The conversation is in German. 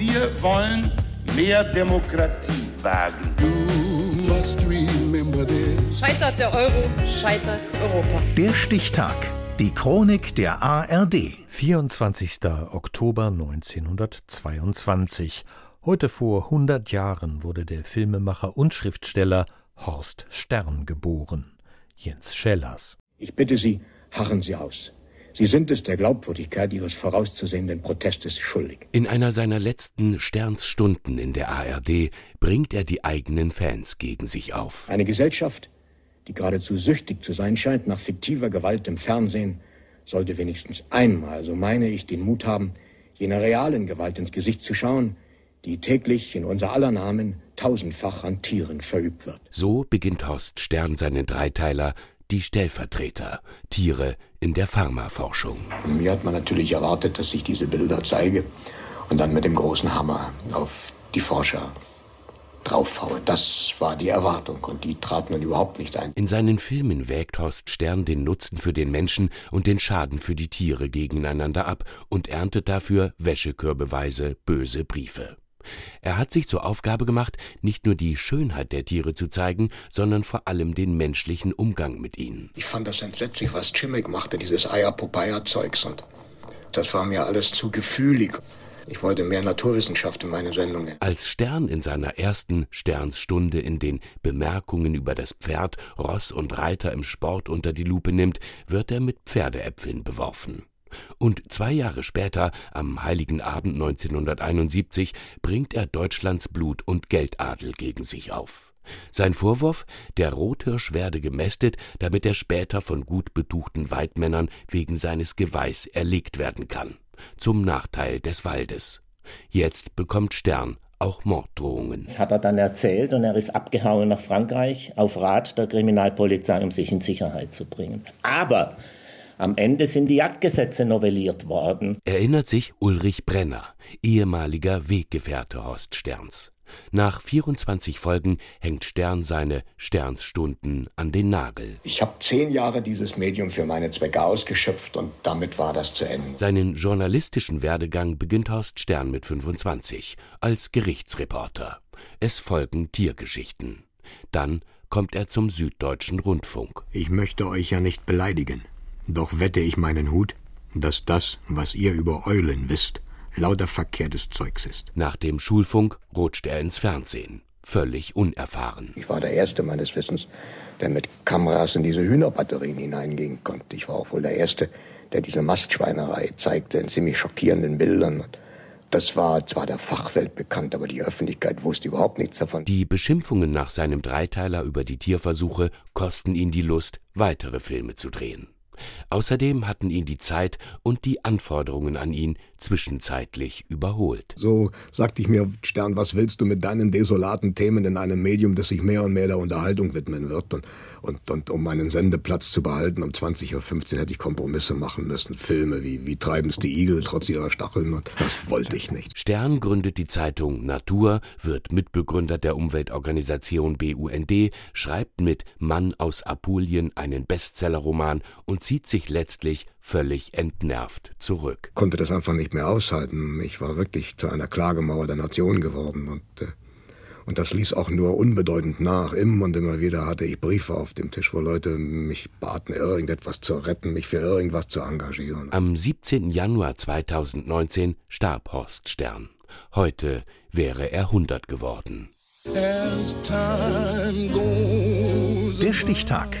Wir wollen mehr Demokratie wagen. Scheitert der Euro, scheitert Europa. Der Stichtag. Die Chronik der ARD. 24. Oktober 1922. Heute vor 100 Jahren wurde der Filmemacher und Schriftsteller Horst Stern geboren. Jens Schellers. Ich bitte Sie, harren Sie aus. Sie sind es der Glaubwürdigkeit Ihres vorauszusehenden Protestes schuldig. In einer seiner letzten Sternsstunden in der ARD bringt er die eigenen Fans gegen sich auf. Eine Gesellschaft, die geradezu süchtig zu sein scheint nach fiktiver Gewalt im Fernsehen, sollte wenigstens einmal, so meine ich, den Mut haben, jener realen Gewalt ins Gesicht zu schauen, die täglich in unser aller Namen tausendfach an Tieren verübt wird. So beginnt Horst Stern seinen Dreiteiler Die Stellvertreter, Tiere in der Pharmaforschung. Mir hat man natürlich erwartet, dass ich diese Bilder zeige und dann mit dem großen Hammer auf die Forscher draufhaue. Das war die Erwartung und die trat nun überhaupt nicht ein. In seinen Filmen wägt Horst Stern den Nutzen für den Menschen und den Schaden für die Tiere gegeneinander ab und erntet dafür wäschekörbeweise böse Briefe. Er hat sich zur Aufgabe gemacht, nicht nur die Schönheit der Tiere zu zeigen, sondern vor allem den menschlichen Umgang mit ihnen. Ich fand das entsetzlich, was Chimmick machte, dieses Eier-Popeye-Zeugs und das war mir alles zu gefühlig. Ich wollte mehr Naturwissenschaft in meine Sendungen. Als Stern in seiner ersten Sternstunde in den Bemerkungen über das Pferd, Ross und Reiter im Sport unter die Lupe nimmt, wird er mit Pferdeäpfeln beworfen. Und zwei Jahre später, am Heiligen Abend 1971, bringt er Deutschlands Blut und Geldadel gegen sich auf. Sein Vorwurf, der Rothirsch werde gemästet, damit er später von gut betuchten Weidmännern wegen seines Geweihs erlegt werden kann zum Nachteil des Waldes. Jetzt bekommt Stern auch Morddrohungen. Das hat er dann erzählt und er ist abgehauen nach Frankreich auf Rat der Kriminalpolizei, um sich in Sicherheit zu bringen. Aber am Ende sind die Jagdgesetze novelliert worden. Erinnert sich Ulrich Brenner, ehemaliger Weggefährte Horst Sterns. Nach 24 Folgen hängt Stern seine Sternsstunden an den Nagel. Ich habe zehn Jahre dieses Medium für meine Zwecke ausgeschöpft und damit war das zu Ende. Seinen journalistischen Werdegang beginnt Horst Stern mit 25 als Gerichtsreporter. Es folgen Tiergeschichten. Dann kommt er zum Süddeutschen Rundfunk. Ich möchte euch ja nicht beleidigen, doch wette ich meinen Hut, dass das, was ihr über Eulen wisst, lauter verkehrtes Zeugs ist. Nach dem Schulfunk rutscht er ins Fernsehen. Völlig unerfahren. Ich war der Erste meines Wissens, der mit Kameras in diese Hühnerbatterien hineingehen konnte. Ich war auch wohl der Erste, der diese Mastschweinerei zeigte in ziemlich schockierenden Bildern. Das war zwar der Fachwelt bekannt, aber die Öffentlichkeit wusste überhaupt nichts davon. Die Beschimpfungen nach seinem Dreiteiler über die Tierversuche kosten ihn die Lust, weitere Filme zu drehen. Außerdem hatten ihn die Zeit und die Anforderungen an ihn zwischenzeitlich überholt. So sagte ich mir, Stern, was willst du mit deinen desolaten Themen in einem Medium, das sich mehr und mehr der Unterhaltung widmen wird? Und, und, und um meinen Sendeplatz zu behalten, um 20.15 Uhr hätte ich Kompromisse machen müssen. Filme wie, wie Treiben's die Igel trotz ihrer Stacheln. Und das wollte ich nicht. Stern gründet die Zeitung Natur, wird Mitbegründer der Umweltorganisation BUND, schreibt mit Mann aus Apulien einen Bestsellerroman und zieht sich letztlich völlig entnervt zurück. Konnte das einfach nicht mehr aushalten. Ich war wirklich zu einer Klagemauer der Nation geworden und äh, und das ließ auch nur unbedeutend nach. Immer und immer wieder hatte ich Briefe auf dem Tisch, wo Leute mich baten, irgendetwas zu retten, mich für irgendwas zu engagieren. Am 17. Januar 2019 starb Horst Stern. Heute wäre er 100 geworden. Der Stichtag.